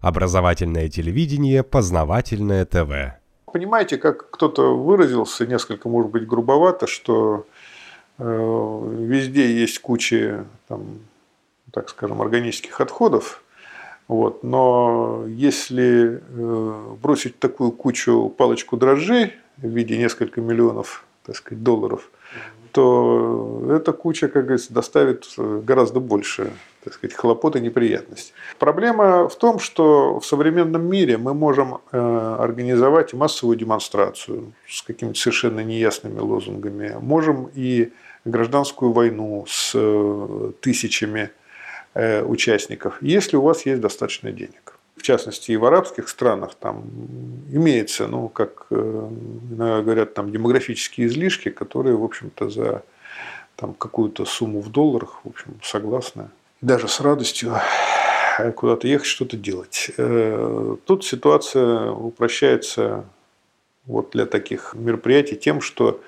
Образовательное телевидение, познавательное ТВ. Понимаете, как кто-то выразился, несколько, может быть, грубовато, что э, везде есть куча, там, так скажем, органических отходов, вот, но если э, бросить такую кучу палочку дрожжей в виде нескольких миллионов так сказать, долларов, то эта куча, как говорится, доставит гораздо больше так сказать, хлопот и неприятностей. Проблема в том, что в современном мире мы можем э, организовать массовую демонстрацию с какими-то совершенно неясными лозунгами, можем и гражданскую войну с э, тысячами э, участников, если у вас есть достаточно денег в частности и в арабских странах, там имеется, ну, как говорят, там демографические излишки, которые, в общем-то, за там, какую-то сумму в долларах, в общем, согласны даже с радостью куда-то ехать, что-то делать. Э, тут ситуация упрощается вот для таких мероприятий тем, что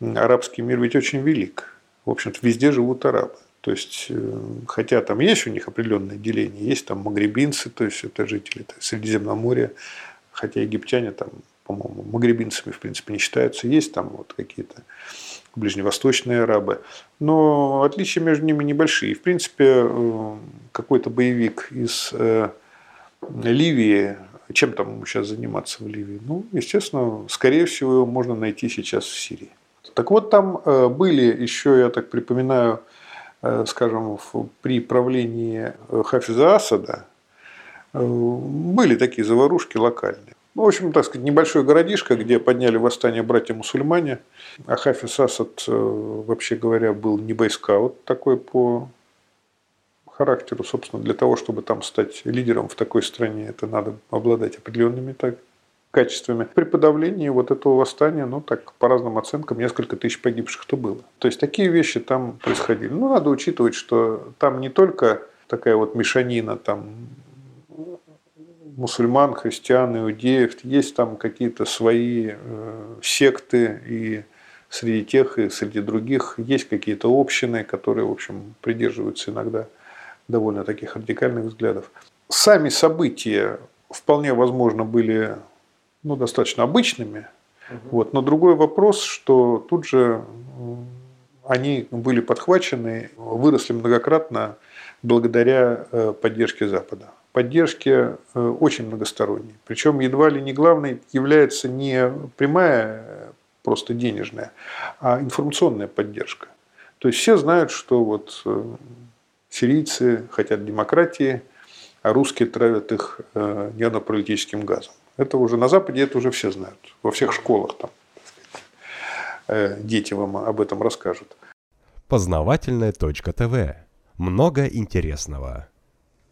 арабский мир ведь очень велик. В общем-то, везде живут арабы. То есть, э, хотя там есть у них определенное деление, есть там магребинцы, то есть это жители Средиземноморья, хотя египтяне там, по-моему, магребинцами в принципе не считаются, есть там вот какие-то ближневосточные арабы. Но отличия между ними небольшие. В принципе, э, какой-то боевик из э, Ливии, чем там сейчас заниматься в Ливии? Ну, естественно, скорее всего, его можно найти сейчас в Сирии. Так вот, там были еще, я так припоминаю, скажем, при правлении Хафиза Асада, были такие заварушки локальные. Ну, в общем, так сказать, небольшой городишко, где подняли восстание братья-мусульмане. А Хафиз Асад, э, вообще говоря, был не бойскаут такой по характеру. Собственно, для того, чтобы там стать лидером в такой стране, это надо обладать определенными так, качествами. При подавлении вот этого восстания, ну так, по разным оценкам, несколько тысяч погибших-то было. То есть такие вещи там происходили. Ну, надо учитывать, что там не только такая вот мешанина там мусульман, христиан, иудеев, есть там какие-то свои э, секты, и среди тех, и среди других есть какие-то общины, которые, в общем, придерживаются иногда довольно таких радикальных взглядов. Сами события вполне возможно были ну, достаточно обычными, угу. вот, но другой вопрос, что тут же они были подхвачены, выросли многократно благодаря э, поддержке Запада поддержки э, очень многосторонней. Причем едва ли не главной является не прямая просто денежная, а информационная поддержка. То есть все знают, что вот э, сирийцы хотят демократии, а русские травят их нервно-паралитическим газом. Это уже на Западе это уже все знают. Во всех школах там дети вам об этом расскажут. Познавательная точка ТВ. Много интересного.